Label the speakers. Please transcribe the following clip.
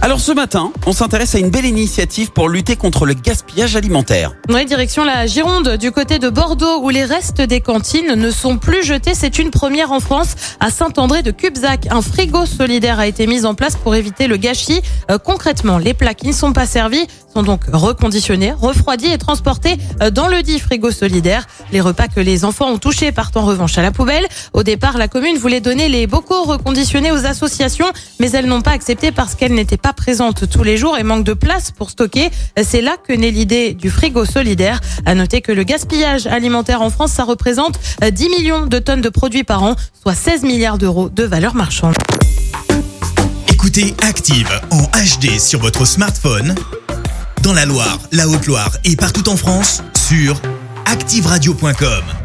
Speaker 1: Alors ce matin, on s'intéresse à une belle initiative pour lutter contre le gaspillage alimentaire.
Speaker 2: Oui, direction la Gironde, du côté de Bordeaux, où les restes des cantines ne sont plus jetés. C'est une première en France. À Saint-André de Cubzac, un frigo solidaire a été mis en place pour éviter le gâchis. Euh, concrètement, les plats qui ne sont pas servis sont donc reconditionnés, refroidis et transportés euh, dans le dit frigo solidaire. Les repas que les enfants ont touchés partent en revanche à la poubelle. Au départ, la commune voulait donner les bocaux reconditionnés aux associations, mais elles n'ont pas accepté parce qu'elles n'étaient pas présentes tous les jours et manquent de place pour stocker. C'est là que naît l'idée du frigo solidaire. À noter que le gaspillage alimentaire en France, ça représente euh, 10 millions de tonnes de produits par an, soit 16 milliards d'euros de valeur marchande.
Speaker 3: Écoutez Active en HD sur votre smartphone, dans la Loire, la Haute-Loire et partout en France, sur activeradio.com.